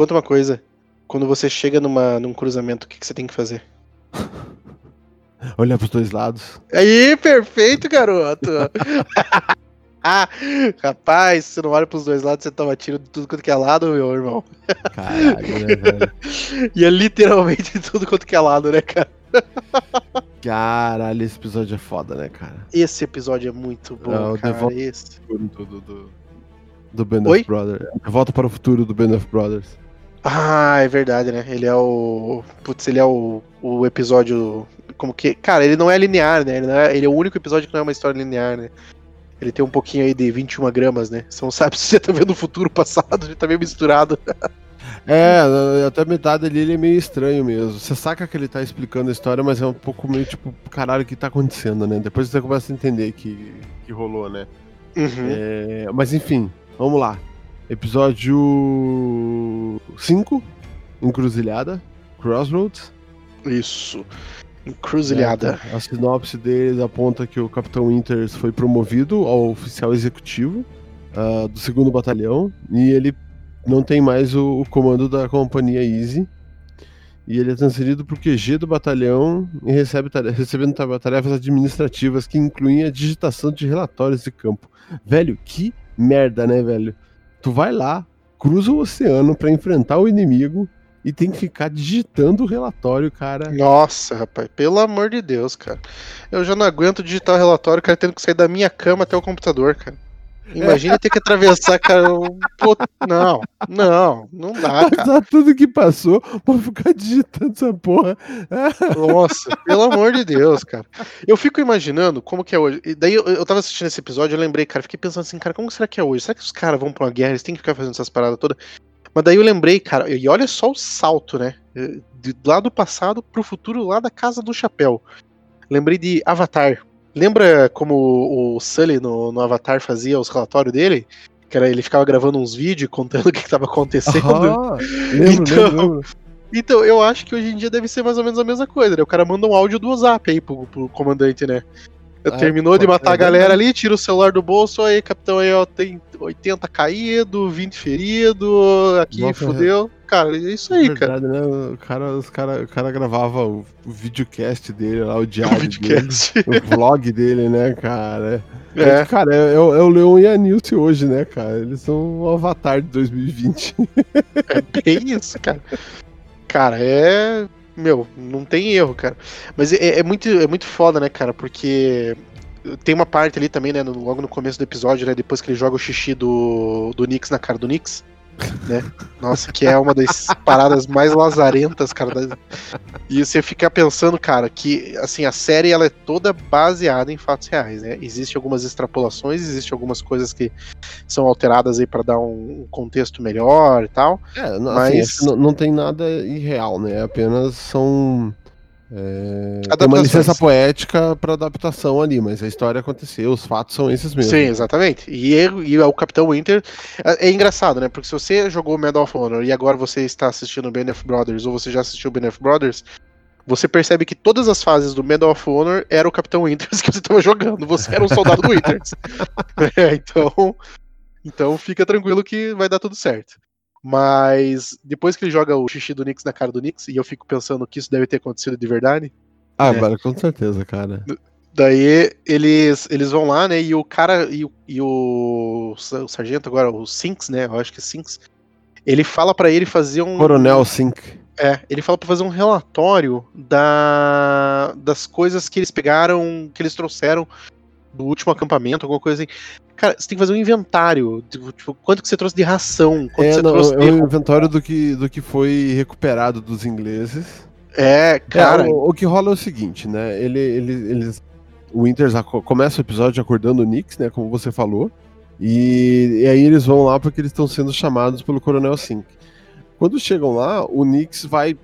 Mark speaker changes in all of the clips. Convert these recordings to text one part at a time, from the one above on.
Speaker 1: conta uma coisa. Quando você chega numa, num cruzamento, o que, que você tem que fazer?
Speaker 2: Olhar pros dois lados.
Speaker 1: Aí, perfeito, garoto! ah, rapaz, você não olha pros dois lados, você toma tiro de tudo quanto que é lado, meu irmão.
Speaker 2: Caralho, né, velho?
Speaker 1: E é literalmente de tudo quanto que é lado, né, cara?
Speaker 2: Caralho, esse episódio é foda, né, cara?
Speaker 1: Esse episódio é muito bom,
Speaker 2: É, o
Speaker 1: cara.
Speaker 2: Devolve-
Speaker 1: Esse.
Speaker 2: Do, do, do, do Band
Speaker 1: Oi?
Speaker 2: of Brothers. Volta para o futuro do Band of Brothers.
Speaker 1: Ah, é verdade, né? Ele é o. Putz, ele é o, o episódio. Como que. Cara, ele não é linear, né? Ele, é... ele é o único episódio que não é uma história linear, né? Ele tem um pouquinho aí de 21 gramas, né? Você não sabe se você tá vendo o futuro, o passado, ele tá meio misturado.
Speaker 2: É, até metade ali ele é meio estranho mesmo. Você saca que ele tá explicando a história, mas é um pouco meio tipo, caralho, o que tá acontecendo, né? Depois você começa a entender que, que rolou, né?
Speaker 1: Uhum.
Speaker 2: É, mas enfim, vamos lá. Episódio 5, Encruzilhada, Crossroads.
Speaker 1: Isso. Encruzilhada.
Speaker 2: É, a sinopse deles aponta que o Capitão Winters foi promovido ao oficial executivo ah, do segundo batalhão e ele não tem mais o, o comando da companhia Easy. E ele é transferido para o QG do batalhão e recebe recebendo ta- tarefas administrativas que incluem a digitação de relatórios de campo. Velho, que merda, né, velho? Tu vai lá, cruza o oceano para enfrentar o inimigo e tem que ficar digitando o relatório, cara.
Speaker 1: Nossa, rapaz, pelo amor de Deus, cara. Eu já não aguento digitar o relatório, cara, tendo que sair da minha cama até o computador, cara. Imagina ter que atravessar, cara. um- não, não, não dá, cara.
Speaker 2: Passar tudo que passou pra ficar digitando essa porra.
Speaker 1: Nossa, pelo amor de Deus, cara. Eu fico imaginando como que é hoje. E daí eu, eu tava assistindo esse episódio, eu lembrei, cara, fiquei pensando assim, cara, como será que é hoje? Será que os caras vão pra uma guerra, eles têm que ficar fazendo essas paradas todas? Mas daí eu lembrei, cara, e olha só o salto, né? De, lá do passado pro futuro, lá da casa do chapéu. Lembrei de Avatar. Lembra como o, Sully no, no Avatar fazia os relatórios dele? Que era, ele ficava gravando uns vídeos contando o que, que tava acontecendo.
Speaker 2: Ah, lembro,
Speaker 1: Então-
Speaker 2: lembro, lembro.
Speaker 1: Então, eu acho que hoje em dia deve ser mais ou menos a mesma coisa, né? O cara manda um áudio do WhatsApp aí pro, pro comandante, né?
Speaker 2: É,
Speaker 1: Terminou de matar a galera
Speaker 2: verdade.
Speaker 1: ali, tira o celular do bolso, aí, capitão, aí, ó, tem 80 caído, 20 ferido, aqui
Speaker 2: Nossa,
Speaker 1: fudeu. Cara, é isso aí, cara.
Speaker 2: Verdade, né? O cara, os cara, o cara gravava o, o videocast dele lá, o
Speaker 1: O
Speaker 2: diário dele.
Speaker 1: videocast.
Speaker 2: O vlog dele, né, cara?
Speaker 1: É.
Speaker 2: Cara, é, é o é o Leon e a Nilce hoje, né, cara? Eles são o avatar de 2020.
Speaker 1: É bem isso, cara. Cara, é. Meu, não tem erro, cara. Mas é, é muito, é muito foda, né, cara? Porque tem uma parte ali também, né? no- logo no começo do episódio, né? Depois que ele joga o xixi do, do Nix na cara do Nix. Né? Nossa, que é uma das paradas mais lazarentas, cara. E você fica pensando, cara, que assim, a série ela é toda baseada em fatos reais, né? Existem algumas extrapolações, existem algumas coisas que são alteradas aí pra dar um, contexto melhor e tal.
Speaker 2: É, não,
Speaker 1: Mas-
Speaker 2: assim, acho que não, não tem nada irreal, né? Apenas são. É, uma licença poética pra adaptação ali, mas a história aconteceu, os fatos são esses mesmo.
Speaker 1: Sim, exatamente. E, e o Capitão Winter é, é engraçado, né? Porque se você jogou Medal of Honor e agora você está assistindo Band of Brothers ou você já assistiu Band of Brothers, você percebe que todas as fases do Medal of Honor era o Capitão Winters que você estava jogando. Você era um soldado do Winters. É, então, então fica tranquilo que vai dar tudo certo. Mas depois que ele joga o xixi do Nix na cara do Nix, e eu fico pensando que isso deve ter acontecido de verdade,
Speaker 2: Ah,
Speaker 1: É.
Speaker 2: velho, com certeza, cara.
Speaker 1: Daí eles, eles vão lá, né? E o cara e o, e o, o sargento agora, o Sinks, né? Eu acho que é Sinks. Ele fala pra ele fazer um.
Speaker 2: Coronel Sink.
Speaker 1: É, ele fala pra fazer um relatório da, das coisas que eles pegaram, que eles trouxeram do último acampamento, alguma coisa assim. Cara, você tem que fazer um inventário. Tipo, tipo, quanto que você trouxe de ração? Quanto
Speaker 2: É,
Speaker 1: você
Speaker 2: não,
Speaker 1: trouxe
Speaker 2: é
Speaker 1: de.
Speaker 2: um inventório do que, do que foi recuperado dos ingleses.
Speaker 1: É, cara.
Speaker 2: É, o, o que rola é o seguinte, né? Ele, ele, eles. O Winters começa o episódio acordando o Nix, né? Como você falou. E, e aí eles vão lá porque eles estão sendo chamados pelo Coronel Sink. Quando chegam lá, o Nix vai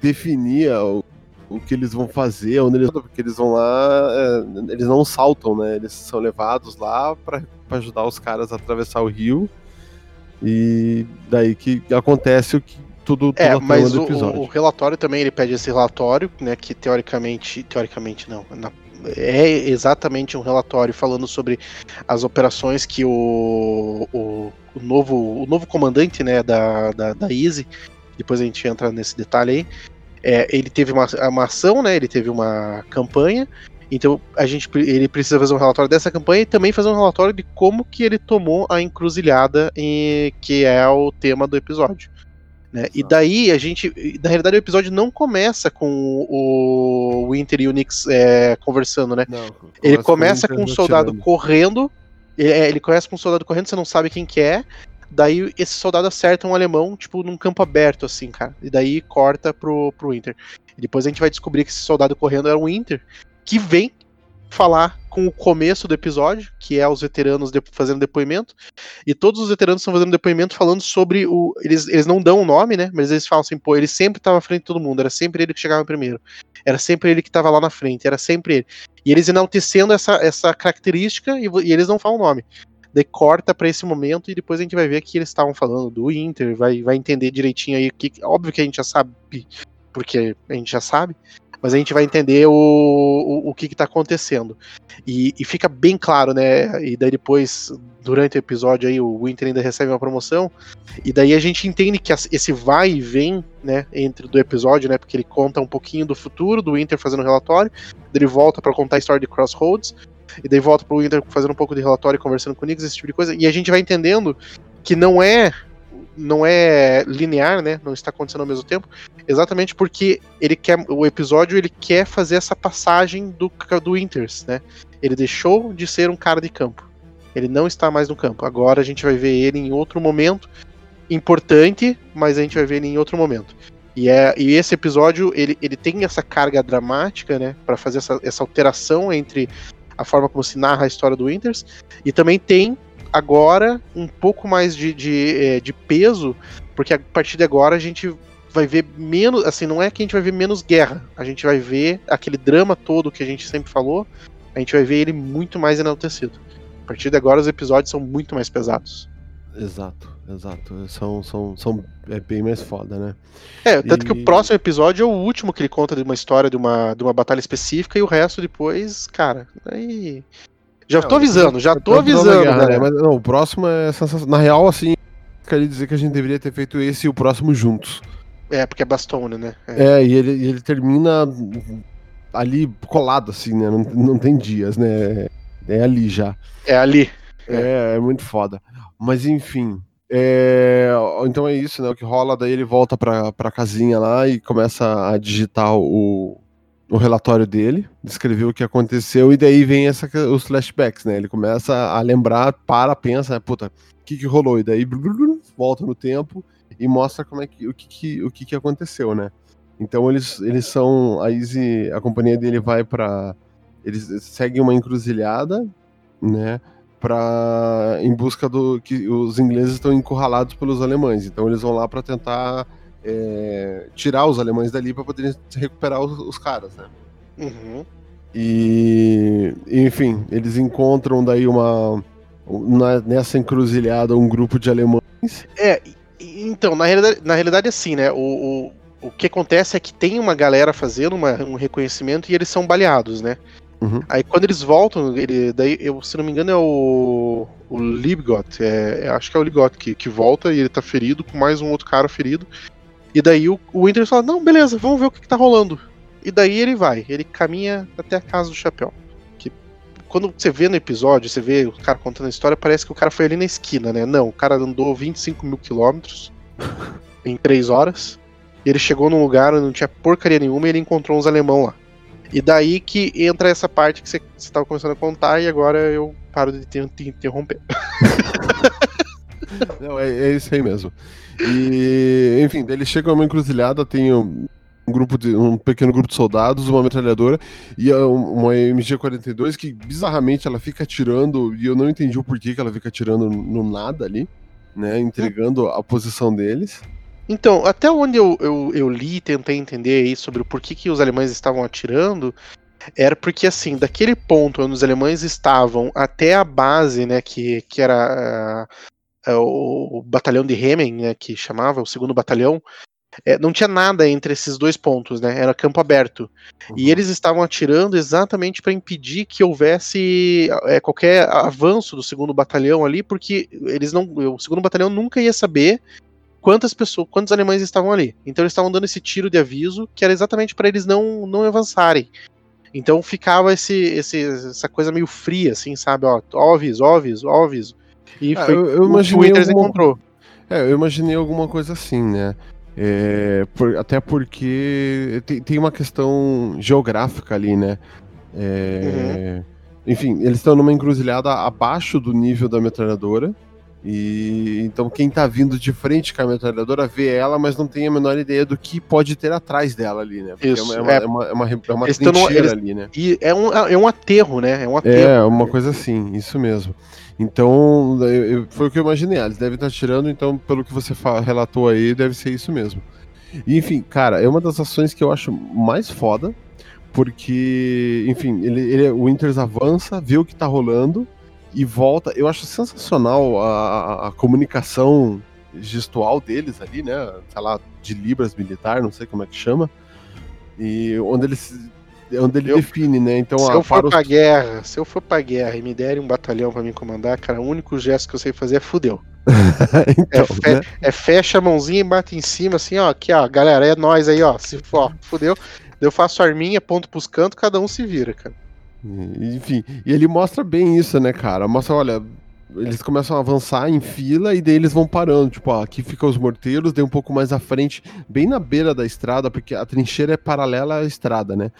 Speaker 2: definir o, o que eles vão fazer, onde eles, porque eles vão lá, é, eles não saltam, né? Eles são levados lá para ajudar os caras a atravessar o rio. E daí que acontece o que tudo,
Speaker 1: É, mas o, o relatório também, ele pede esse relatório, né, que teoricamente, teoricamente não, na, é exatamente um relatório falando sobre as operações que o, o, o novo, o novo comandante né, da, da, da Easy, depois a gente entra nesse detalhe aí, é, ele teve uma, uma ação, né, ele teve uma campanha, então a gente, ele precisa fazer um relatório dessa campanha e também fazer um relatório de como que ele tomou a encruzilhada, em, que é o tema do episódio. Né? E daí a gente. Na realidade, o episódio não começa com o Winter e o Nix é, conversando, né? Não, ele começa com, com um soldado correndo. É, ele começa com um soldado correndo, você não sabe quem que é. Daí esse soldado acerta um alemão, tipo, num campo aberto, assim, cara. E daí corta pro, pro Winter. E depois a gente vai descobrir que esse soldado correndo era o Winter, que vem falar com o começo do episódio, que é os veteranos de, fazendo depoimento, e todos os veteranos estão fazendo depoimento falando sobre o. Eles, eles não dão o nome, né? Mas eles falam assim, pô, ele sempre estava à frente de todo mundo, era sempre ele que chegava primeiro, era sempre ele que estava lá na frente, era sempre ele. E eles enaltecendo essa, essa característica e, e eles não falam o nome. Daí corta para esse momento e depois a gente vai ver que eles estavam falando do Inter, vai, vai entender direitinho aí que. Óbvio que a gente já sabe, porque a gente já sabe, mas a gente vai entender o, o, o que está acontecendo. E, e, fica bem claro, né? E daí depois, durante o episódio, aí, o Winter ainda recebe uma promoção. E daí a gente entende que esse vai e vem, né, entre do episódio, né? Porque ele conta um pouquinho do futuro do Winter fazendo relatório, ele volta para contar a história de Crossroads, e daí volta pro Winter fazendo um pouco de relatório, conversando com o Nix, esse tipo de coisa. E a gente vai entendendo que não é não é linear, né? Não está acontecendo ao mesmo tempo, exatamente porque ele quer o episódio ele quer fazer essa passagem do do Winters, né? Ele deixou de ser um cara de campo. Ele não está mais no campo. Agora a gente vai ver ele em outro momento importante, mas a gente vai ver ele em outro momento. E, é, e esse episódio ele, ele tem essa carga dramática, né, para fazer essa, essa alteração entre a forma como se narra a história do Winters e também tem agora um pouco mais de, de, é, de peso, porque a partir de agora a gente vai ver menos, assim, não é que a gente vai ver menos guerra, a gente vai ver aquele drama todo que a gente sempre falou, a gente vai ver ele muito mais enaltecido. A partir de agora os episódios são muito mais pesados.
Speaker 2: Exato, exato. São, são, são é bem mais foda, né?
Speaker 1: É, tanto e... que o próximo episódio é o último que ele conta de uma história de uma, de uma batalha específica e o resto depois, cara, aí já não, tô avisando, já tô avisando. Guerra, né?
Speaker 2: Mas, não, o próximo é sensacional. Na real, assim, queria dizer que a gente deveria ter feito esse e o próximo juntos.
Speaker 1: É, porque é Bastone, né?
Speaker 2: É, é e ele, ele termina ali colado, assim, né? Não, não tem dias, né? É ali já.
Speaker 1: É ali.
Speaker 2: É, é muito foda. Mas enfim. É... Então é isso, né? O que rola, daí ele volta pra, pra casinha lá e começa a digitar o, o relatório dele, descreveu o que aconteceu, e daí vem essa, os flashbacks, né? Ele começa a lembrar, para, pensa, né? puta, o que, que rolou? E daí volta no tempo e mostra como é que, o, que, que, o que, que aconteceu, né? Então eles, eles são. A Easy, a companhia dele vai para Eles seguem uma encruzilhada, né? Pra, em busca do. que os ingleses estão encurralados pelos alemães. Então eles vão lá para tentar é, tirar os alemães dali para poderem recuperar os, os caras, né?
Speaker 1: Uhum.
Speaker 2: E, enfim, eles encontram daí uma. Na, nessa encruzilhada, um grupo de alemães.
Speaker 1: É, então, na realidade, na realidade assim, né? O, o, o que acontece é que tem uma galera fazendo uma, um reconhecimento e eles são baleados, né? Uhum. Aí quando eles voltam, ele, daí, eu, se não me engano, é o, o Libgot, é, acho que é o Libgot que, que volta e ele tá ferido com mais um outro cara ferido. E daí o, o Winter fala: Não, beleza, vamos ver o que, que tá rolando. E daí ele vai, ele caminha até a casa do chapéu. Que quando você vê no episódio, você vê o cara contando a história, parece que o cara foi ali na esquina, né? Não, o cara andou 25 mil quilômetros em 3 horas. E ele chegou num lugar onde não tinha porcaria nenhuma e ele encontrou uns alemão lá. E daí que entra essa parte que você estava começando a contar e agora eu paro de te, te interromper.
Speaker 2: Não, é, é isso aí mesmo. E, enfim, ele chega a uma encruzilhada, tem um, um, grupo de um pequeno grupo de soldados, uma metralhadora e uma MG42 que bizarramente ela fica atirando e eu não entendi o porquê que ela fica atirando no nada ali, né, entregando a posição deles.
Speaker 1: Então, até onde eu, eu, eu li e tentei entender aí sobre o porquê que os alemães estavam atirando, era porque, assim, daquele ponto onde os alemães estavam até a base, né, que, que era é, o, batalhão de Hemen, né, que chamava, o segundo batalhão, é, não tinha nada entre esses dois pontos, né? Era campo aberto. Uhum. E eles estavam atirando exatamente para impedir que houvesse é, qualquer avanço do segundo batalhão ali, porque eles não, o segundo batalhão nunca ia saber quantas pessoas, quantos alemães estavam ali. Então eles estavam dando esse tiro de aviso que era exatamente para eles não não avançarem. Então ficava esse, esse, essa coisa meio fria, assim, sabe? Ó, ó aviso, ó aviso, ó aviso.
Speaker 2: E ah, foi eu, eu o que o Winters alguma... encontrou. É, eu imaginei alguma coisa assim, né? É, por, até porque tem, tem, uma questão geográfica ali, né? É, uhum. Enfim, eles estão numa encruzilhada abaixo do nível da metralhadora. E então quem tá vindo de frente com a metralhadora vê ela, mas não tem a menor ideia do que pode ter atrás dela ali, né?
Speaker 1: Porque Isso, é uma, é, é uma, é uma, é uma trincheira eles, ali, né? E é um, é um aterro, né?
Speaker 2: É um aterro. É, uma coisa assim, isso mesmo. Então, eu, foi o que eu imaginei. Eles devem estar tirando, então, pelo que você relatou aí, deve ser isso mesmo. E, enfim, cara, é uma das ações que eu acho mais foda, porque, enfim, ele, ele, o Winters avança, vê o que tá rolando e volta. Eu acho sensacional a, a, comunicação gestual deles ali, né? Sei lá, de Libras militar, não sei como é que chama. E onde eles é onde ele eu, define, né? Então,
Speaker 1: se eu for pra guerra, se eu for pra guerra e me derem um batalhão para me comandar, cara, o único gesto que eu sei fazer é fudeu. então, é, fe né? é, fecha a mãozinha e bate em cima, assim, ó, aqui, ó, galera, é nós aí, ó, se for, fudeu. Eu faço arminha, ponto pros cantos, cada um se vira, cara.
Speaker 2: Enfim, e ele mostra bem isso, né, cara? Mostra, olha, eles começam a avançar em fila e daí eles vão parando. Tipo, ó, aqui ficam os morteiros, daí um pouco mais à frente, bem na beira da estrada, porque a trincheira é paralela à estrada, né?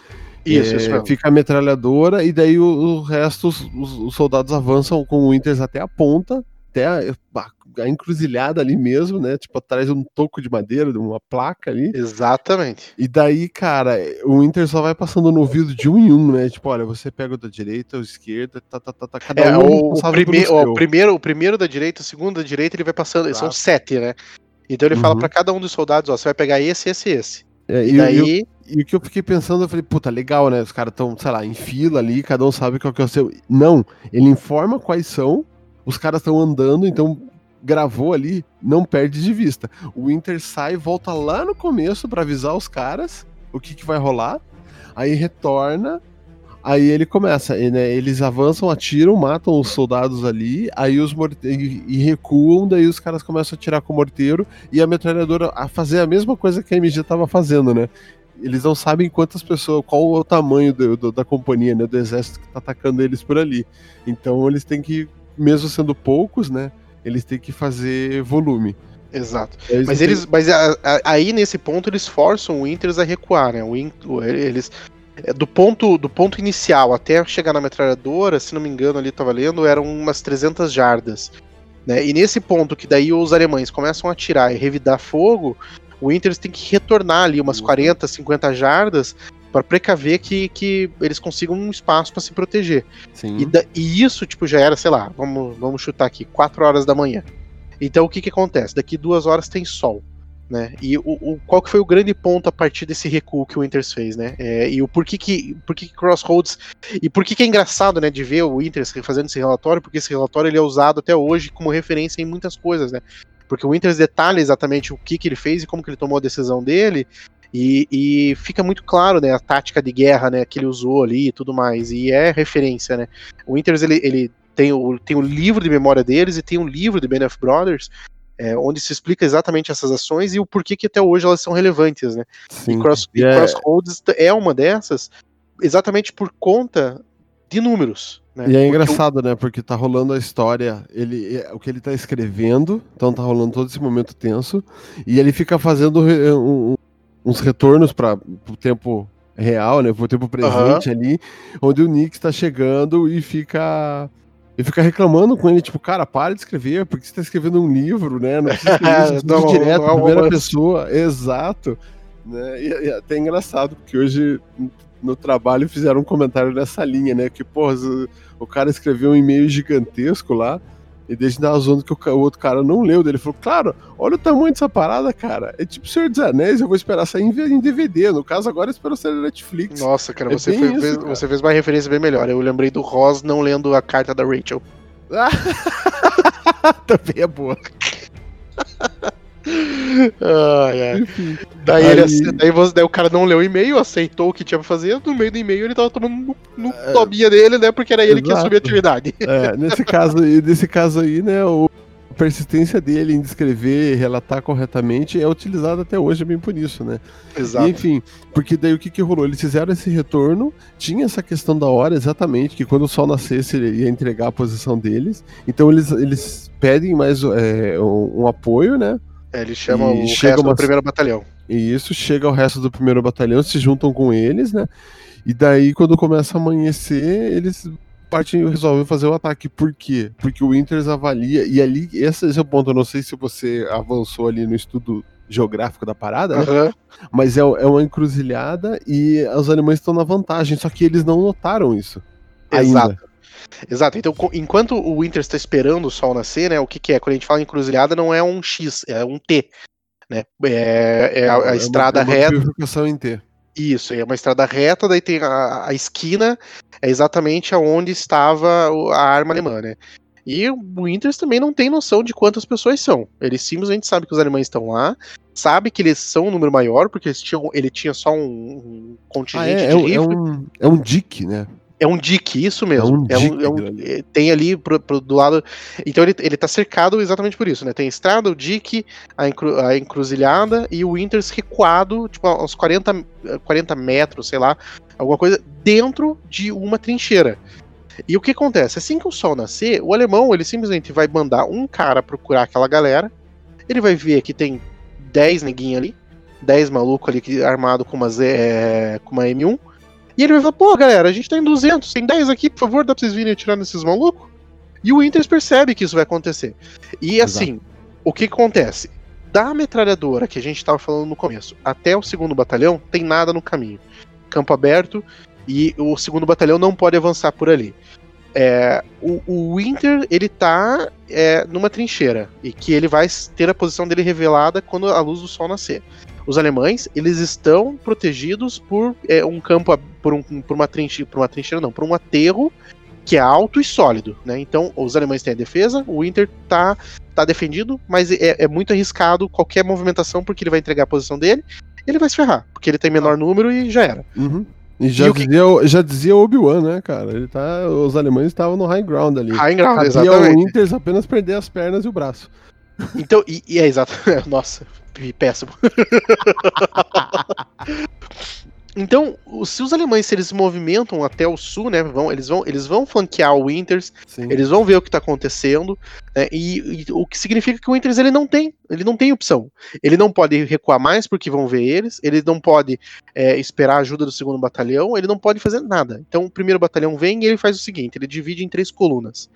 Speaker 2: Isso, é, isso. Fica a metralhadora e daí o, o resto, os, os, soldados avançam com o Winters até a ponta, até a, a, encruzilhada ali mesmo, né? Tipo, atrás de um toco de madeira, de uma placa ali.
Speaker 1: Exatamente.
Speaker 2: E daí, cara, o Winter só vai passando no ouvido de um em um, né? Tipo, olha, você pega o da direita, o esquerda, tá, tá, tá, tá
Speaker 1: cada é, um. O, prime o, primeiro, o primeiro da direita, o segundo da direita, ele vai passando. São sete, né? Então ele uhum. fala para cada um dos soldados, ó, você vai pegar esse, esse, esse.
Speaker 2: É, e, daí. E o que eu fiquei pensando, eu falei, puta, legal, né? Os caras estão, sei lá, em fila ali, cada um sabe qual que é o seu. Não, ele informa quais são, os caras estão andando, então gravou ali, não perde de vista. O Winter sai, volta lá no começo para avisar os caras o que, que vai rolar, aí retorna, Aí ele começa, né, eles avançam, atiram, matam os soldados ali, aí os morteiros e recuam, daí os caras começam a atirar com o morteiro e a metralhadora a fazer a mesma coisa que a MG estava fazendo, né? Eles não sabem quantas pessoas, qual o tamanho do, do, da companhia, né, do exército que tá atacando eles por ali. Então eles têm que, mesmo sendo poucos, né, eles têm que fazer volume.
Speaker 1: Exato. É mas eles, mas a, a, aí nesse ponto eles forçam o Inters a recuar, né? O, eles é, do ponto do ponto inicial até chegar na metralhadora, se não me engano, ali estava lendo, eram umas 300 jardas. Né? E nesse ponto que daí os alemães começam a atirar e revidar fogo, o Inter tem que retornar ali umas 40, 50 jardas para precaver que, que eles consigam um espaço para se proteger. E, da, e, isso, tipo, já era, sei lá, vamos, vamos chutar aqui, 4 horas da manhã. Então o que, que acontece? Daqui duas horas tem sol. Né? E o, o, qual que foi o grande ponto a partir desse recuo que o Winters fez, né? É, e o porquê que, porquê que Crossroads. E por que é engraçado, né, de ver o Winters fazendo esse relatório, porque esse relatório ele é usado até hoje como referência em muitas coisas, né? Porque o Winters detalha exatamente o que, que ele fez e como que ele tomou a decisão dele. E, e, fica muito claro, né, a tática de guerra, né, que ele usou ali e tudo mais, e é referência, né. O Winters, ele, ele tem, o, tem o livro de memória deles e tem um livro de Ben of Brothers, é, onde se explica exatamente essas ações e o porquê que até hoje elas são relevantes, né? Sim. E, Cross, e yeah. Crossroads é uma dessas, exatamente por conta de números. Né?
Speaker 2: E é engraçado, né? Porque tá rolando a história, ele, é, o que ele tá escrevendo, então tá rolando todo esse momento tenso, e ele fica fazendo um, uns retornos para o tempo real, né? Pro tempo presente uhum. ali, onde o Nick está chegando e fica e fica reclamando com ele, tipo, cara, para de escrever, porque você tá escrevendo um livro, né? Não precisa escrever não, direto, não, primeira pessoa, exato. Né? E, e é até engraçado, porque hoje no trabalho fizeram um comentário nessa linha, né? Que, porra, o cara escreveu um e-mail gigantesco lá, e desde da zoando que o, outro cara não leu dele. falou, claro, olha o tamanho dessa parada, cara. É tipo Senhor dos Anéis, eu vou esperar sair em DVD. No caso, agora eu espero sair na Netflix.
Speaker 1: Nossa, cara, é você, foi, isso, fez, cara. você fez uma referência bem melhor. Eu lembrei do Ross não lendo a carta da Rachel.
Speaker 2: Também é boa.
Speaker 1: Ai, ai. Daí,
Speaker 2: Aí-
Speaker 1: ele, daí, você- daí o cara não leu o e-mail, aceitou o que tinha pra fazer. No meio do e-mail ele tava tomando no, no tobinha dele, né? Porque era ele que ia
Speaker 2: Exato.
Speaker 1: subir a atividade.
Speaker 2: É, nesse caso aí, nesse caso aí, né, o, a persistência dele em descrever e relatar corretamente é utilizada até hoje bem por isso, né? E,
Speaker 1: Exato.
Speaker 2: enfim, porque daí o que que rolou? Eles fizeram esse retorno, tinha essa questão da hora exatamente, que quando o sol nascesse ele ia entregar a posição deles, então eles, eles pedem mais é, um, um apoio, né?
Speaker 1: É, ele chama
Speaker 2: E
Speaker 1: o
Speaker 2: chega
Speaker 1: resto
Speaker 2: uma-
Speaker 1: do primeiro batalhão.
Speaker 2: E isso chega ao resto do primeiro batalhão, se juntam com eles, né? E daí, quando começa a amanhecer, eles partem resolvem fazer o ataque. Por quê? Porque o Winters avalia, e ali, esse é o ponto, eu não sei se você avançou ali no estudo geográfico da parada, né?
Speaker 1: Aham.
Speaker 2: Mas é, é uma encruzilhada e os alemães estão na vantagem, só que eles não notaram isso. Ainda.
Speaker 1: Exato. Então, enquanto o Winter está esperando o sol nascer, né? O que, que é? Quando a gente fala em encruzilhada, não é um X, é um T. Né? É, é a, a
Speaker 2: uma-
Speaker 1: estrada
Speaker 2: é uma
Speaker 1: reta.
Speaker 2: bifurcação em T.
Speaker 1: Isso, é uma estrada reta, daí tem a, a esquina, é exatamente aonde estava a arma alemã, né? E o Winters também não tem noção de quantas pessoas são. Ele simplesmente sabe que os alemães estão lá, sabe que eles são um número maior, porque eles tinham, ele tinha só um, um
Speaker 2: Ah,
Speaker 1: contingente
Speaker 2: é,
Speaker 1: de
Speaker 2: é,
Speaker 1: rifle.
Speaker 2: é um, é um dick, né?
Speaker 1: É um dick, isso mesmo.
Speaker 2: É um
Speaker 1: É um-
Speaker 2: dique
Speaker 1: é um-
Speaker 2: ali.
Speaker 1: é- tem ali pro, pro- do lado. Então ele, ele tá cercado exatamente por isso, né? Tem a estrada, o dique, a, encru- a encruzilhada e o Winters recuado, tipo, uns 40, eh, 40 metros, sei lá, alguma coisa, dentro de uma trincheira. E o que acontece? Assim que o sol nascer, o alemão ele simplesmente vai mandar um cara procurar aquela galera. Ele vai ver que tem 10 neguinhos ali, 10 malucos ali armado com eh, com uma M1. E ele vai falar, pô, galera, a gente tá em 200, tem 10 aqui, por favor, dá pra vocês virem atirar nesses malucos? E o Winters percebe que isso vai acontecer. E assim, o que acontece? Da metralhadora que a gente tava falando no começo até o segundo batalhão, tem nada no caminho. Campo aberto e o segundo batalhão não pode avançar por ali. É, o, o Winter, ele tá é, numa trincheira e que ele vai ter a posição dele revelada quando a luz do sol nascer. Os alemães, eles estão protegidos por é, um campo, por, um, por uma trincheira, por uma trincheira não, por um aterro que é alto e sólido, né? Então, os alemães têm a defesa, o Winter tá, tá defendido, mas é, é muito arriscado qualquer movimentação porque ele vai entregar a posição dele, ele vai se ferrar, porque ele tem menor número e já era.
Speaker 2: Uhum. E já,
Speaker 1: E o que-
Speaker 2: dizia, o- já dizia o Obi-Wan, né, cara? Ele tá, os alemães estavam no high ground ali.
Speaker 1: High ground,
Speaker 2: Cabia o
Speaker 1: exatamente.
Speaker 2: Winters apenas perder as pernas e o braço.
Speaker 1: Então, e, e é exato. Nossa, péssimo. então, se os alemães se eles movimentam até o sul, né, vão, eles vão, eles vão flanquear o Winters,
Speaker 2: Sim.
Speaker 1: eles vão ver o que está acontecendo, né, e, e o que significa que o Winters ele não tem, ele não tem opção. Ele não pode recuar mais porque vão ver eles, ele não pode é, esperar a ajuda do segundo batalhão, ele não pode fazer nada. Então, o primeiro batalhão vem e ele faz o seguinte: ele divide em três colunas.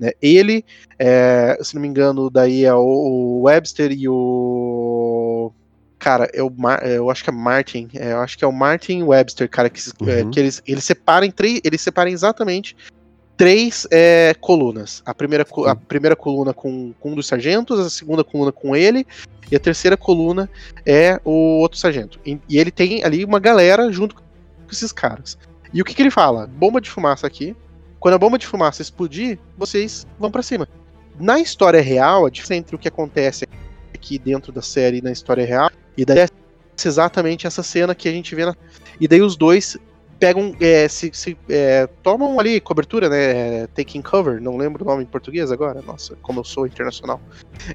Speaker 1: Né? Ele, é, se não me engano, daí é o, Webster e o. Cara, é o Mar- é, eu acho que é Martin. é, eu acho que é o Martin Webster, cara, que, é,
Speaker 2: Uhum.
Speaker 1: que eles, eles separam três. Eles separam exatamente três é, colunas. A primeira, a primeira coluna com, com um dos sargentos, a segunda coluna com ele, e a terceira coluna é o outro sargento. E, e ele tem ali uma galera junto com esses caras. E o que, que ele fala? Bomba de fumaça aqui. Quando a bomba de fumaça explodir, vocês vão pra cima. Na história real, a diferença entre o que acontece aqui dentro da série na história real, e daí é exatamente essa cena que a gente vê na. E daí os dois pegam, é, se, se, é, tomam ali cobertura, né? é, Taking cover, não lembro o nome em português agora, nossa, como eu sou internacional.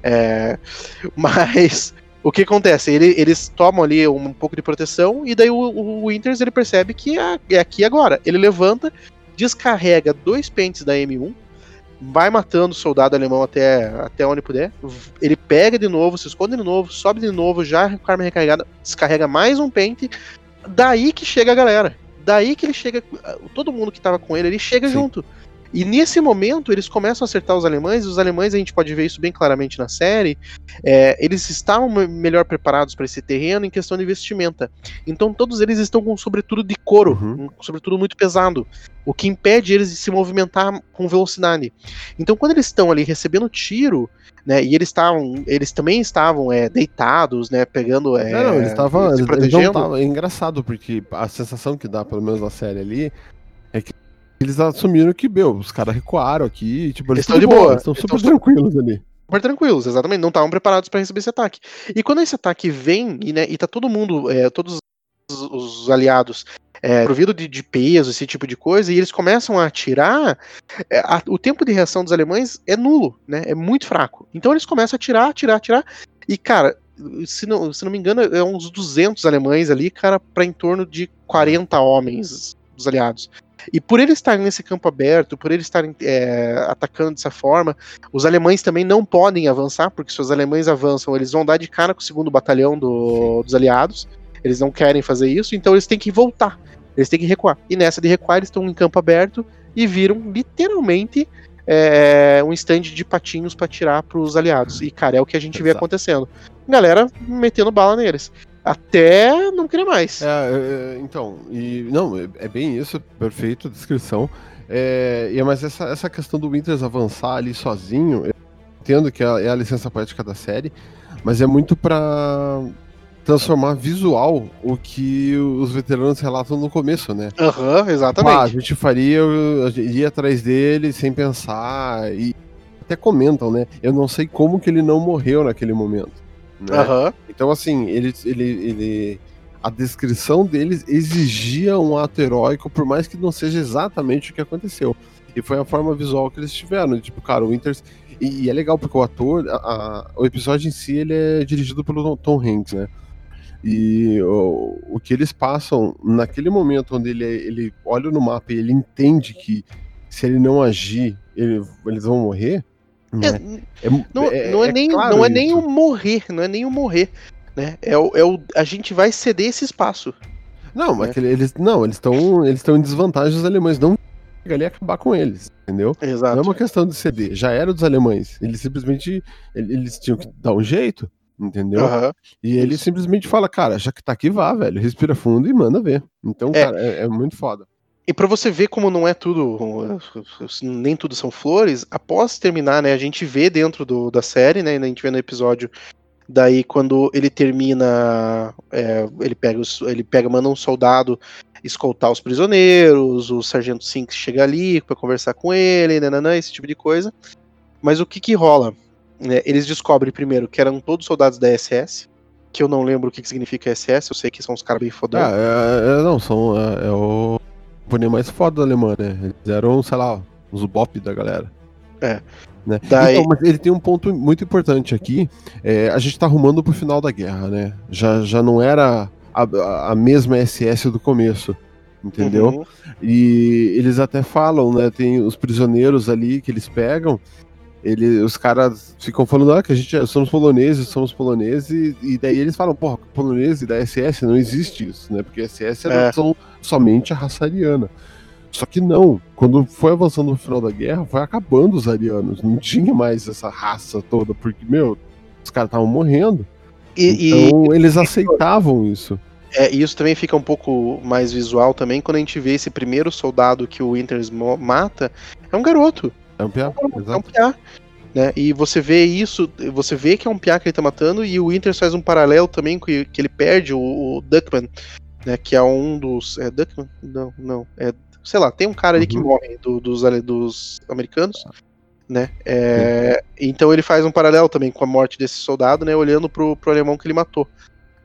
Speaker 1: É, mas o que acontece? Ele- eles tomam ali um, pouco de proteção e daí o, o Winters ele percebe que é, é aqui agora. Ele levanta, descarrega dois pentes da M1, vai matando o soldado alemão até, até onde puder. Ele pega de novo, se esconde de novo, sobe de novo, já com a arma recarregada, descarrega mais um pente. Daí que chega a galera. Daí que ele chega. Todo mundo que tava com ele, ele chega
Speaker 2: Sim.
Speaker 1: junto. E nesse momento eles começam a acertar os alemães, e os alemães a gente pode ver isso bem claramente na série. é, eles estavam me- melhor preparados para esse terreno em questão de vestimenta. Então todos eles estão com um sobretudo de couro,
Speaker 2: Uhum.
Speaker 1: um sobretudo muito pesado, o que impede eles de se movimentar com velocidade. Então quando eles estão ali recebendo tiro, né, e eles estavam, eles também estavam é, deitados, né, pegando, é,
Speaker 2: não, não, eles estavam.
Speaker 1: se
Speaker 2: eles
Speaker 1: protegendo.
Speaker 2: tavam- é engraçado, porque a sensação que dá, pelo menos na série ali, eles assumiram que, meu, os caras recuaram aqui, tipo, eles
Speaker 1: Eles tão
Speaker 2: estão
Speaker 1: de boa,
Speaker 2: Eles estão
Speaker 1: eles
Speaker 2: super tranquilos ali.
Speaker 1: super tranquilos, exatamente, não estavam preparados para receber esse ataque. E quando esse ataque vem, e, né, e tá todo mundo, é, todos os, os aliados é, provido de, de, peso, esse tipo de coisa, e eles começam a atirar, é, a, o tempo de reação dos alemães é nulo, né? É muito fraco. Então eles começam a atirar, atirar, atirar, e cara, se não, se não me engano, é uns 200 alemães ali, cara, para em torno de 40 homens dos aliados. E por eles estarem nesse campo aberto, por eles estarem é, atacando dessa forma, os alemães também não podem avançar, porque se os alemães avançam, eles vão dar de cara com o segundo batalhão do, dos aliados. Eles não querem fazer isso, então eles têm que voltar. Eles têm que recuar. E nessa de recuar, eles estão em campo aberto e viram literalmente é, um stand de patinhos para tirar para os aliados. E, cara, é o que a gente Exato. vê acontecendo. Galera metendo bala neles até não querer mais.
Speaker 2: É, é, então, e não, é, é bem isso, perfeito, descrição. É, e, mas essa, essa questão do Winters avançar ali sozinho, eu entendo que é, é a licença poética da série, mas é muito para transformar visual o que os veteranos relatam no começo, né?
Speaker 1: Aham, uhum, exatamente. Ah,
Speaker 2: a gente faria, a gente iria atrás dele sem pensar e até comentam, né? Eu não sei como que ele não morreu naquele momento. Né? Uhum. Então, assim, ele, ele, ele. A descrição deles exigia um ato heróico, por mais que não seja exatamente o que aconteceu. E foi a forma visual que eles tiveram. Tipo, cara, o Winters. E, e é legal porque o ator, a, a, o episódio em si, ele é dirigido pelo Tom Hanks, né? E o, o que eles passam naquele momento onde ele, ele olha no mapa e ele entende que se ele não agir, ele, eles vão morrer
Speaker 1: né? é, não, é, não é, é nem, claro não é nem o morrer, não é nem o morrer. Né? É, o, é o, a gente vai ceder esse espaço.
Speaker 2: Não, mas né? eles não, eles estão eles estão em desvantagem os alemães, não ali acabar com eles, entendeu?
Speaker 1: Exato.
Speaker 2: Não é uma questão de ceder, já era dos alemães. Eles simplesmente eles tinham que dar um jeito, entendeu? Uhum. E ele simplesmente fala, cara, já que tá aqui, vá, velho, respira fundo e manda ver. Então, é. cara, é, é muito foda.
Speaker 1: E para você ver como não é tudo, nem tudo são flores, após terminar, né, a gente vê dentro do, da série, né, a gente vê no episódio, daí quando ele termina, é, ele pega, os, ele pega, manda um soldado escoltar os prisioneiros, o sargento Sinks chega ali para conversar com ele, nananã, esse tipo de coisa. Mas o que que rola? É, eles descobrem primeiro que eram todos soldados da SS, que eu não lembro o que, que significa SS, eu sei que são os caras bem fodão. Ah,
Speaker 2: é, é, não, são, é, é o companhia mais foda da Alemanha, né? Eles eram, sei lá, os bop da galera.
Speaker 1: É.
Speaker 2: Né? Daí... Então, mas ele tem um ponto muito importante aqui. É, a gente tá arrumando pro final da guerra, né? Já, já não era a, a mesma SS do começo. Entendeu? Uhum. E eles até falam, né? Tem os prisioneiros ali que eles pegam ele, os caras ficam falando ah, que a gente é, somos poloneses, somos poloneses, e, daí eles falam, porra, polonês e da SS não existe isso, né? Porque SS é. são somente a raça ariana. Só que não, quando foi avançando no final da guerra, foi acabando os arianos, não tinha mais essa raça toda, porque, meu, os caras estavam morrendo. E, então e, eles aceitavam isso.
Speaker 1: É, e isso também fica um pouco mais visual também quando a gente vê esse primeiro soldado que o Winters mata, é um garoto.
Speaker 2: É um piá,
Speaker 1: É um piá. Né? E você vê isso, você vê que é um piá que ele tá matando, e o Inter faz um paralelo também que, que ele perde o, o Duckman, né? Que é um dos. É Duckman? Não, não. É, sei lá, tem um cara ali uhum. que morre do, dos, dos americanos. Né? É, então ele faz um paralelo também com a morte desse soldado, né? Olhando pro, pro alemão que ele matou.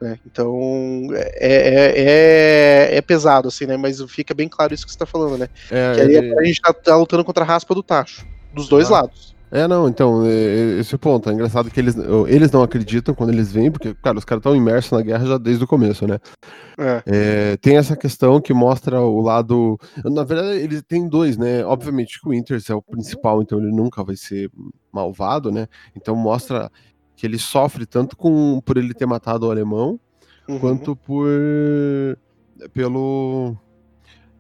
Speaker 1: Né? Então é, é, é, é, pesado, assim, né? Mas fica bem claro isso que você tá falando, né? É, que aí é a gente tá, tá, lutando contra a raspa do tacho. Dos dois ah. lados.
Speaker 2: É, não, então, esse ponto. É engraçado que eles, eles não acreditam quando eles vêm, porque, cara, os caras estão imersos na guerra já desde o começo, né? É. É, tem essa questão que mostra o lado. Na verdade, ele tem dois, né? Obviamente que o Winters é o principal, então ele nunca vai ser malvado, né? Então mostra que ele sofre tanto com por ele ter matado o alemão, uhum. quanto por pelo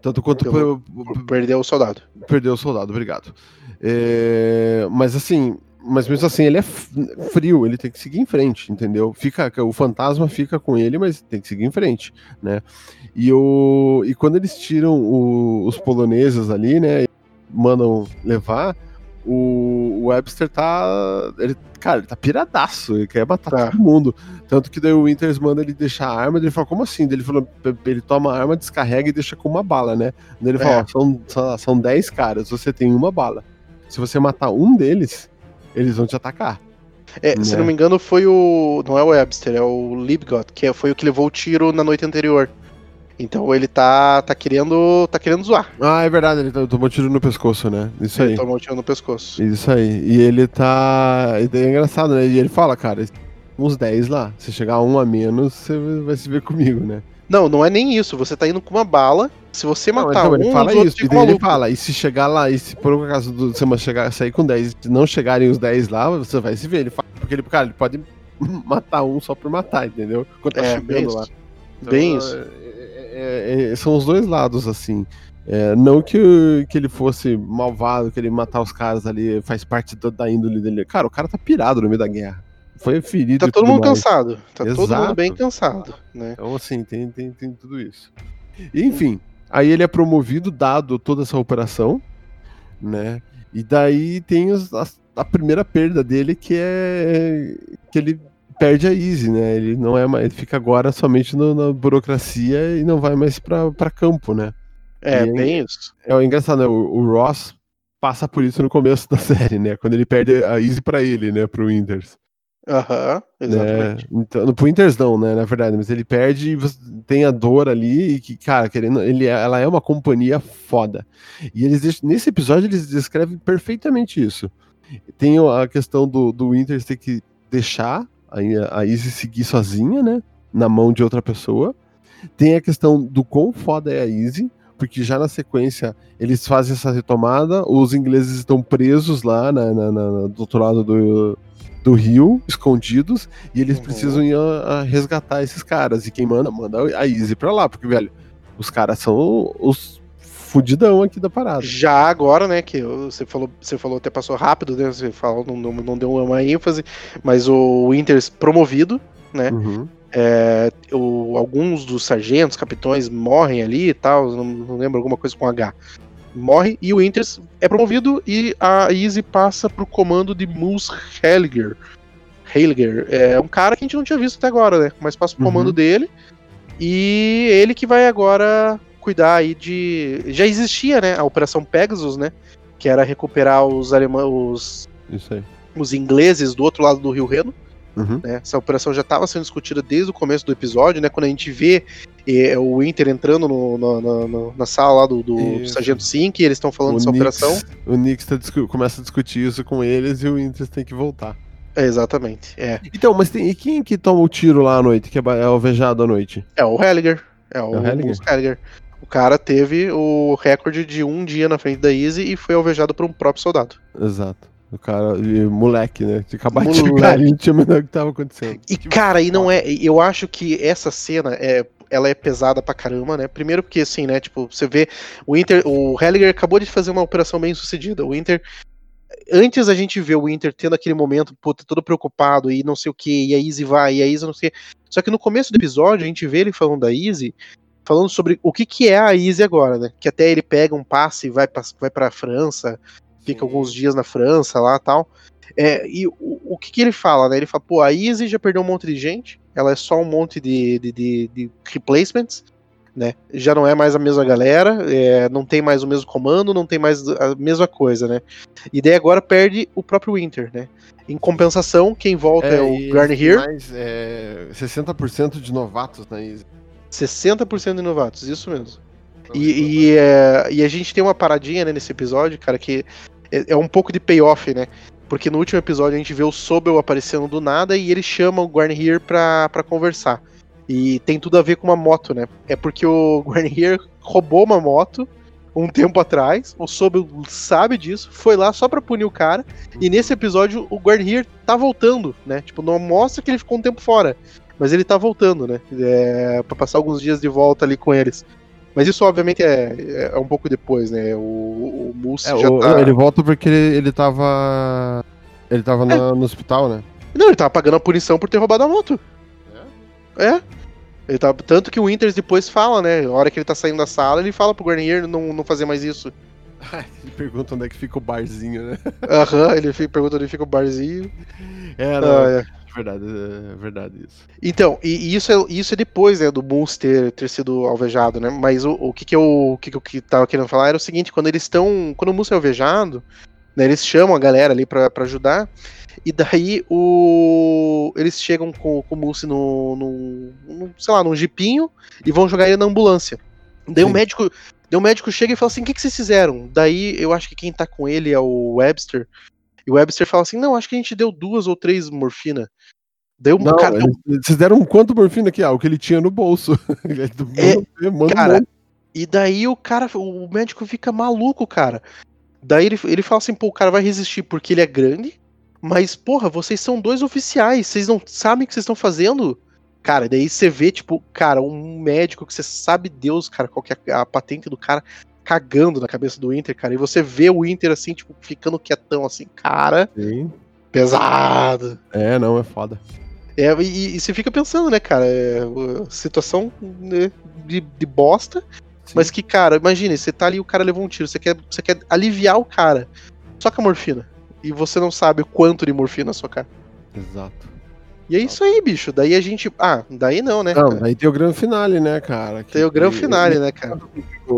Speaker 2: tanto quanto pelo,
Speaker 1: por, por perder o soldado.
Speaker 2: Perdeu o soldado, obrigado. É, mas assim, mas mesmo assim ele é frio, ele tem que seguir em frente, entendeu? Fica o fantasma fica com ele, mas tem que seguir em frente, né? E o e quando eles tiram o, os poloneses ali, né, mandam levar, o Webster tá. Ele, cara, ele tá piradaço, ele quer matar tá. todo mundo. Tanto que daí o Winters manda ele deixar a arma, ele fala, como assim? Ele falou, ele toma a arma, descarrega e deixa com uma bala, né? Daí ele é. fala, são, são, são 10 caras, você tem uma bala. Se você matar um deles, eles vão te atacar.
Speaker 1: É, Se
Speaker 2: Né.
Speaker 1: não me engano, foi o. Não é o Webster, é o Libgot, que é- foi o que levou o tiro na noite anterior. Então ele tá, tá querendo. tá querendo zoar.
Speaker 2: Ah, é verdade, ele to- tomou tiro no pescoço, né? Isso aí.
Speaker 1: Ele tomou o tiro no pescoço.
Speaker 2: Isso aí. E ele tá. É engraçado, né? E ele fala, cara, uns 10 lá. Se chegar a um a menos, você vai se ver comigo, né?
Speaker 1: Não, não é nem isso. Você tá indo com uma bala. Se você
Speaker 2: Não,
Speaker 1: matar
Speaker 2: então,
Speaker 1: um,
Speaker 2: ele fala isso. E daí ele fala, e se chegar lá, e se por um acaso do, você chegar, sair com 10 e não chegarem os 10 lá, você vai se ver. Ele fala, porque ele, cara, ele pode matar um só por matar, entendeu? Quando tá
Speaker 1: É, bem
Speaker 2: chegando lá.
Speaker 1: isso. Bem
Speaker 2: Então,
Speaker 1: isso.
Speaker 2: É- é- são os dois lados, assim. É, não que, que ele fosse malvado, que ele matar os caras ali faz parte da, da índole dele. Cara, o cara tá pirado no meio da guerra. Foi ferido.
Speaker 1: Tá todo mundo
Speaker 2: mais.
Speaker 1: cansado. Tá todo
Speaker 2: Exato.
Speaker 1: mundo bem cansado, né?
Speaker 2: Então, assim, tem, tem, tem tudo isso. E, enfim, aí ele é promovido, dado toda essa operação, né? E daí tem os- as- a, primeira perda dele, que é que ele perde a Easy, né? Ele não é mais, ele fica agora somente no- na burocracia e não vai mais pra, pra campo, né?
Speaker 1: É,
Speaker 2: E-
Speaker 1: bem isso.
Speaker 2: É engraçado, né? O, o Ross passa por isso no começo da série, né? Quando ele perde a Easy pra ele, né? Pro Winters.
Speaker 1: Aham, exatamente.
Speaker 2: Né? Então, no Pointers não, né, na verdade, mas ele perde e tem a dor ali e que, cara, querendo, ele, é- ela é uma companhia foda. E eles deixam- nesse episódio eles descrevem perfeitamente isso. Tem a questão do, do Winters ter que deixar a, a Izzy seguir sozinha, né, na mão de outra pessoa. Tem a questão do quão foda é a Izzy, porque já na sequência eles fazem essa retomada, os ingleses estão presos lá na, na- na- do outro lado do, do rio, escondidos, e eles
Speaker 1: Uhum.
Speaker 2: precisam ir a, a resgatar esses caras. E quem manda, manda a Izzy pra lá, porque, velho, os caras são os fudidão aqui da parada.
Speaker 1: Já agora, né, que você falou, você falou até passou rápido, né? Você falou, não, não, não deu uma ênfase, mas o Winters promovido, né?
Speaker 2: Uhum.
Speaker 1: É, o- alguns dos sargentos, capitões morrem ali e tal, não, não lembro alguma coisa com H. Morre e o Winters é promovido e a Easy passa pro comando de Moose Helliger. Helliger é um cara que a gente não tinha visto até agora, né? Mas passa pro
Speaker 2: Uhum.
Speaker 1: comando dele e ele que vai agora cuidar aí de. Já existia, né? A Operação Pegasus, né? Que era recuperar os alemães, os,
Speaker 2: Isso aí.
Speaker 1: os ingleses do outro lado do Rio Reno
Speaker 2: Uhum.
Speaker 1: né? Essa operação já estava sendo discutida desde o começo do episódio, né? Quando a gente vê eh, o Inter entrando no- no- na- na- sala lá do, do, do. Sargento Sink, e eles estão falando dessa
Speaker 2: Nix-
Speaker 1: operação.
Speaker 2: O Nix tá começa a discutir isso com eles e o Winters tem que voltar.
Speaker 1: É, exatamente. É.
Speaker 2: Então, mas tem, e quem que toma o tiro lá à noite, que é, é alvejado à noite?
Speaker 1: É o Helliger. É o,
Speaker 2: É o Helliger?
Speaker 1: O cara teve o recorde de um dia na frente da Easy e foi alvejado por um próprio soldado.
Speaker 2: Exato. O cara, moleque, né? De acabar de
Speaker 1: Moleque.
Speaker 2: chegar, ele não tinha a menor o que tava acontecendo.
Speaker 1: E, cara, e não é. Eu acho que essa cena é. Ela é pesada pra caramba, né? Primeiro porque, assim, né? Tipo, você vê. O Inter. O Helliger acabou de fazer uma operação bem sucedida. O Inter. Antes a gente vê o Inter tendo aquele momento, puta, todo preocupado e não sei o que, e a Easy vai, e a Easy não sei. Só que no começo do episódio a gente vê ele falando da Easy, falando sobre o que, que é a Easy agora, né? Que até ele pega um passe e vai pra, vai pra França, fica alguns dias na França lá tal. É, e o, o que, que ele fala, né? Ele fala, pô, a Easy já perdeu um monte de gente, ela é só um monte de, de, de, de replacements, né? Já não é mais a mesma galera, é, não tem mais o mesmo comando, não tem mais a mesma coisa, né? E daí agora perde o próprio Winter, né? Em compensação, quem volta é,
Speaker 2: e
Speaker 1: o Garner Here,
Speaker 2: Mais, é, 60% de novatos na Easy.
Speaker 1: 60% de novatos, isso mesmo. E, e, é, e a gente tem uma paradinha né, nesse episódio, cara, que é, é um pouco de payoff, né? Porque no último episódio a gente vê o Sobel aparecendo do nada e ele chama o Guarnir pra, pra conversar. E tem tudo a ver com uma moto, né? É porque o Guarnir roubou uma moto um tempo atrás, o Sobel sabe disso, foi lá só pra punir o cara, e nesse episódio o Guarnir tá voltando, né? Tipo, não mostra que ele ficou um tempo fora, mas ele tá voltando, né? É, pra passar alguns dias de volta ali com eles. Mas isso, obviamente, é, é um pouco depois, né? O, o Moose
Speaker 2: É,
Speaker 1: já
Speaker 2: o-
Speaker 1: tá.
Speaker 2: Ele volta porque ele, ele tava. Ele tava na- no hospital, né?
Speaker 1: Não, ele tava pagando a punição por ter roubado a moto. É? Ele tá... Tanto que o Winters depois fala, né? A hora que ele tá saindo da sala, ele fala pro Garnier não, não fazer mais isso.
Speaker 2: Ele pergunta onde é que fica o barzinho, né?
Speaker 1: Aham, ele fica, pergunta onde fica o barzinho.
Speaker 2: É, não,
Speaker 1: Ah, é.
Speaker 2: é verdade, é verdade isso.
Speaker 1: Então, e, isso, é, isso é depois, né, do Moose ter, ter sido alvejado, né? Mas o, o que que eu, o que que eu que tava querendo falar era o seguinte, quando eles estão, quando o Moose é alvejado, Né, eles chamam a galera ali pra, pra ajudar. E daí o. Eles chegam com, com o Mulsi no, no, no. sei lá, num jipinho e vão jogar ele na ambulância. Daí o médico. Daí o médico chega e fala assim: o que, que vocês fizeram? Daí eu acho que quem tá com ele é o Webster. E o Webster fala assim: não, acho que a gente deu duas ou três morfina. Deu
Speaker 2: Não,
Speaker 1: cara,
Speaker 2: eles, vocês deram quanto morfina aqui? Ah, o que ele tinha no bolso.
Speaker 1: É,
Speaker 2: Manda um
Speaker 1: cara. E daí o cara, o médico fica maluco, cara. Daí ele, ele fala assim, pô, o cara vai resistir porque ele é grande, mas, porra, vocês são dois oficiais, vocês não sabem o que vocês estão fazendo? Cara, daí você vê, tipo, cara, um médico que você sabe Deus, cara, qual que é a, a patente do cara cagando na cabeça do Inter, cara, e você vê o Inter, assim, tipo, ficando quietão, assim, cara,
Speaker 2: Sim.
Speaker 1: pesado.
Speaker 2: É, não, é foda.
Speaker 1: É, e, e você fica pensando, né, cara, é, situação né, de, de bosta,
Speaker 2: Sim.
Speaker 1: mas que, cara, imagine, você tá ali, o cara levou um tiro, você quer, você quer aliviar o cara, só com a morfina. E você não sabe o quanto de morfina na sua cara.
Speaker 2: Exato.
Speaker 1: E é isso aí, bicho. Daí a gente. Ah, daí não, né?
Speaker 2: Não,
Speaker 1: cara?
Speaker 2: aí tem o grande finale, né, cara? que-
Speaker 1: Tem o grande finale, né, cara?
Speaker 2: O, o,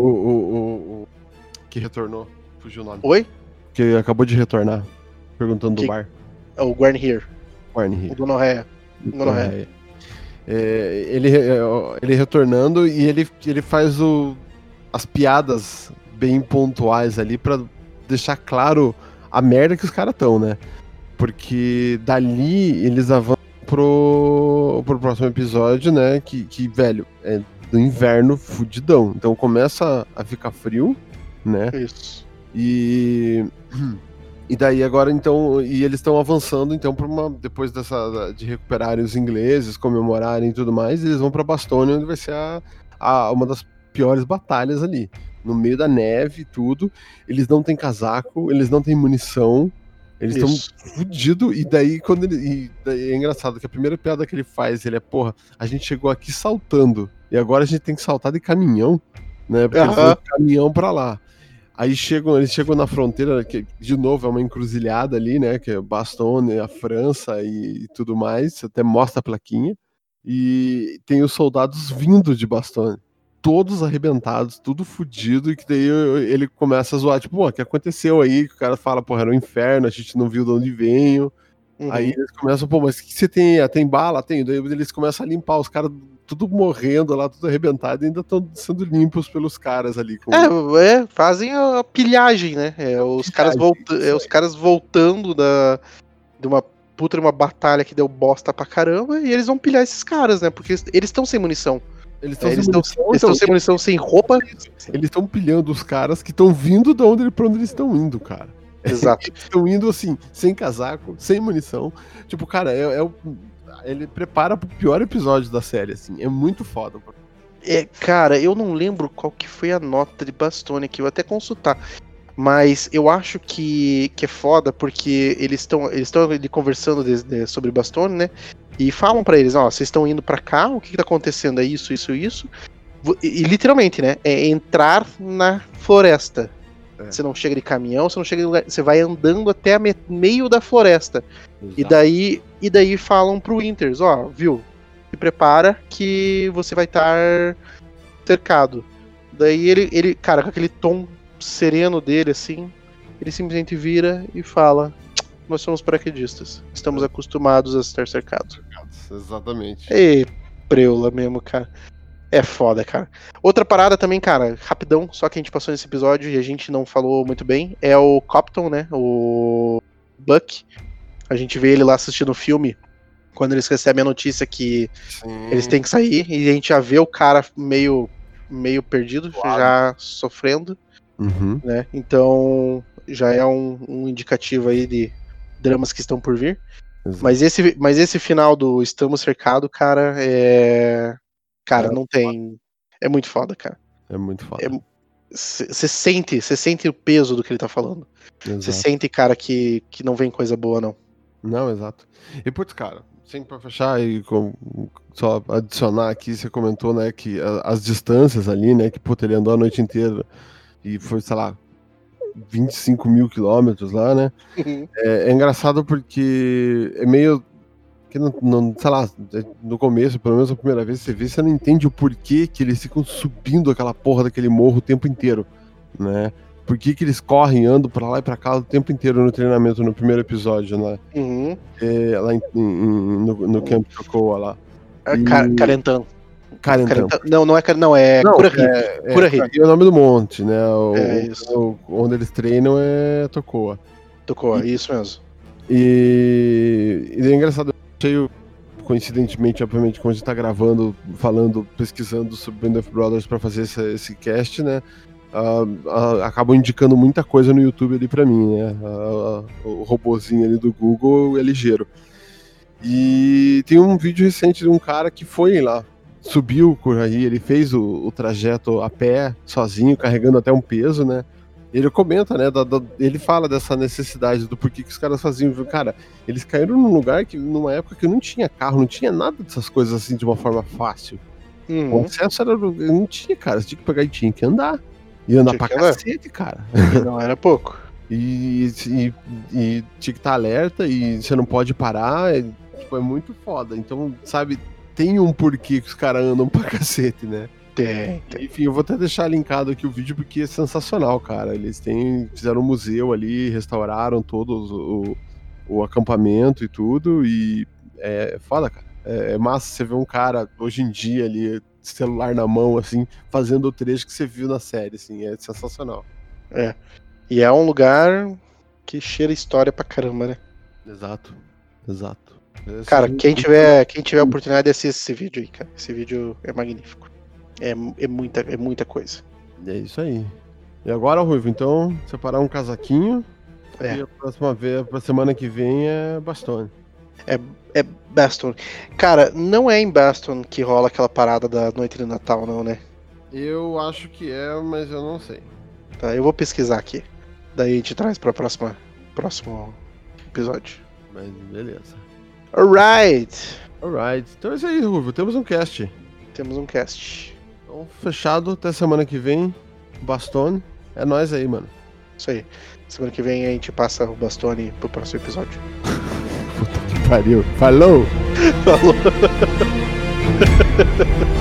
Speaker 2: o- que retornou. Fugiu o nome.
Speaker 1: Oi?
Speaker 2: Que acabou de retornar. Perguntando
Speaker 1: Que-
Speaker 2: do bar.
Speaker 1: É o Guarn Here,
Speaker 2: Warren
Speaker 1: o
Speaker 2: Hill.
Speaker 1: Gonorreia. Gonorreia.
Speaker 2: É, ele, é, ele retornando e ele, ele faz o, as piadas bem pontuais ali pra deixar claro a merda que os caras estão, né? Porque dali eles avançam pro, pro próximo episódio, né? Que, que, velho, é do inverno fudidão. Então começa a ficar frio, né?
Speaker 1: Isso.
Speaker 2: E e daí agora então e eles estão avançando então para uma depois dessa de recuperarem os ingleses, comemorarem e tudo mais, eles vão para Bastogne onde vai ser a, a- uma das piores batalhas ali, no meio da neve e tudo. Eles não têm casaco, eles não têm munição. Eles estão
Speaker 1: Isso.
Speaker 2: fudido e daí quando ele e daí é engraçado que a primeira piada que ele faz, ele é, porra, a gente chegou aqui saltando e agora a gente tem que saltar de caminhão, né? Porque vão de caminhão pra lá. Aí chegam, eles chegam na fronteira, que de novo é uma encruzilhada ali, né? Que é Bastogne, a França e, e tudo mais. Até mostra a plaquinha. E tem os soldados vindo de Bastogne. Todos arrebentados, tudo fudido, e que daí ele começa a zoar, tipo, o que aconteceu aí? Que o cara fala, porra, era um inferno, a gente não viu de onde veio.
Speaker 1: Uhum.
Speaker 2: Aí eles começam, pô, mas o que você tem? aí? Tem bala? Tem. Daí eles começam a limpar, os caras tudo morrendo lá, tudo arrebentado, e ainda estão sendo limpos pelos caras ali. Com...
Speaker 1: É, é, fazem a pilhagem, né? É, os, caras
Speaker 2: Pilhagem,
Speaker 1: volta,
Speaker 2: isso
Speaker 1: é, os caras voltando da, de uma puta de uma batalha que deu bosta pra caramba, e eles vão pilhar esses caras, né? Porque eles estão sem munição.
Speaker 2: Eles
Speaker 1: É,
Speaker 2: estão
Speaker 1: eles
Speaker 2: sem então,
Speaker 1: tão sem munição, sem roupa.
Speaker 2: eles estão pilhando os caras que estão vindo de onde, pra onde eles estão indo, cara.
Speaker 1: Exato.
Speaker 2: Eles estão indo assim, sem casaco, sem munição. Tipo, cara, é, é o- ele prepara pro pior episódio da série, assim. É muito foda.
Speaker 1: É, cara, eu não lembro qual que foi a nota de Bastone aqui, eu vou até consultar. Mas eu acho que, que é foda porque eles estão eles ali conversando de- de- sobre Bastone, né? E falam pra eles, ó, vocês estão indo pra cá, o que, que tá acontecendo? É isso, isso, isso. E, e literalmente, né? É entrar na floresta.
Speaker 2: É.
Speaker 1: Você não chega de caminhão, você não chega de lugar, você vai andando até me- meio da floresta. E
Speaker 2: Exato.
Speaker 1: daí, e daí falam pro Winters, ó, viu? Se prepara que você vai estar cercado. Daí ele, ele, cara, com aquele tom sereno dele, assim, ele simplesmente vira e fala: Nós somos paraquedistas. Estamos acostumados a estar cercados.
Speaker 2: Exatamente.
Speaker 1: Ei, preula mesmo, cara. É foda, cara. Outra parada também, cara, rapidão, só que a gente passou nesse episódio e a gente não falou muito bem, é o Copton, né? O Buck. A gente vê ele lá assistindo o filme quando eles recebem a notícia que
Speaker 2: Sim.
Speaker 1: eles têm que sair e a gente já vê o cara meio meio perdido, já sofrendo,
Speaker 2: Uhum.
Speaker 1: né? Então já é um, um indicativo aí de dramas que estão por vir.
Speaker 2: Exato.
Speaker 1: Mas esse, mas esse final do Estamos Cercado, cara, é. Cara,
Speaker 2: É
Speaker 1: não tem. É muito foda, cara.
Speaker 2: É muito foda.
Speaker 1: É Você sente, você sente o peso do que ele tá falando. Você sente, cara, que, que não vem coisa boa, não.
Speaker 2: Não, exato. E putz, cara, sempre pra fechar e com- só adicionar aqui, você comentou, né, que a- as distâncias ali, né, que puta, ele andou a noite inteira e foi, sei lá, 25 mil quilômetros lá, né? É, é engraçado porque é meio que não, não, sei lá, é- no começo, pelo menos a primeira vez que você vê, você não entende o porquê que eles ficam subindo aquela porra daquele morro o tempo inteiro, né? por que, que eles correm, andam pra lá e pra cá o tempo inteiro no treinamento no primeiro episódio, né?
Speaker 1: Uhum.
Speaker 2: É, lá em, em- no, no Camp Cocoa lá.
Speaker 1: É,
Speaker 2: E-
Speaker 1: Ca- Carentan.
Speaker 2: Carentan.
Speaker 1: Carentan. Não, não é Car- não, é
Speaker 2: Não,
Speaker 1: Curahi.
Speaker 2: é, é,
Speaker 1: Curahi.
Speaker 2: Curahi é o nome do monte, né? O,
Speaker 1: É isso.
Speaker 2: o- onde eles treinam é Tocoa.
Speaker 1: Tocou, isso mesmo.
Speaker 2: E, e é engraçado, eu achei, coincidentemente, obviamente, como a gente tá gravando, falando, pesquisando sobre Band of Brothers pra fazer esse, esse cast, né? ah, acabam indicando muita coisa no YouTube ali pra mim, né? Ah, o robozinho ali do Google é ligeiro. E tem um vídeo recente de um cara que foi lá, subiu por aí, ele fez o, o trajeto a pé, sozinho, carregando até um peso, né? Ele comenta, né? da- da- ele fala dessa necessidade do porquê que os caras faziam. Cara, eles caíram num lugar que, numa época que não tinha carro, não tinha nada dessas coisas assim de uma forma fácil. O
Speaker 1: Uhum.
Speaker 2: acesso era. Não tinha, cara. Você tinha que pegar e tinha que andar. E andar
Speaker 1: Tinha
Speaker 2: pra cacete, cara.
Speaker 1: Não era pouco.
Speaker 2: E, e, e tinha que estar alerta e você não pode parar. É, tipo, é muito foda. Então, sabe, tem um porquê que os caras andam pra cacete, né?
Speaker 1: Tem, tem.
Speaker 2: Enfim, eu vou até deixar linkado aqui o vídeo porque é sensacional, cara. Eles têm, fizeram um museu ali, restauraram todos o, o acampamento e tudo, e é foda, cara. É, é massa você ver um cara hoje em dia ali, celular na mão, assim, fazendo o trecho que você viu na série, assim, é sensacional.
Speaker 1: E é um lugar que cheira história pra caramba, né?
Speaker 2: Exato, exato. Esse
Speaker 1: Cara,
Speaker 2: é
Speaker 1: quem tiver, quem tiver a oportunidade de assistir esse vídeo aí, cara. Esse vídeo é magnífico. É, é, muita, é muita coisa.
Speaker 2: É isso aí. E agora, Ruivo, então, separar um casaquinho.
Speaker 1: É.
Speaker 2: E a próxima vez, pra semana que vem é bastone.
Speaker 1: É Baston. Cara, não é em Baston que rola aquela parada da noite de Natal, não, né?
Speaker 2: Eu acho que é, mas eu não sei.
Speaker 1: Tá, eu vou pesquisar aqui. Daí a gente traz pra próxima, próximo episódio.
Speaker 2: Mas beleza.
Speaker 1: Alright!
Speaker 2: Alright. Então é isso aí, Ruivo. Temos um cast.
Speaker 1: Temos um cast.
Speaker 2: Então, fechado. Até semana que vem. Bastone. É nóis aí, mano.
Speaker 1: Isso aí. Semana que vem a gente passa o Bastone pro próximo episódio.
Speaker 2: Puta que pariu. Falou!
Speaker 1: Falou!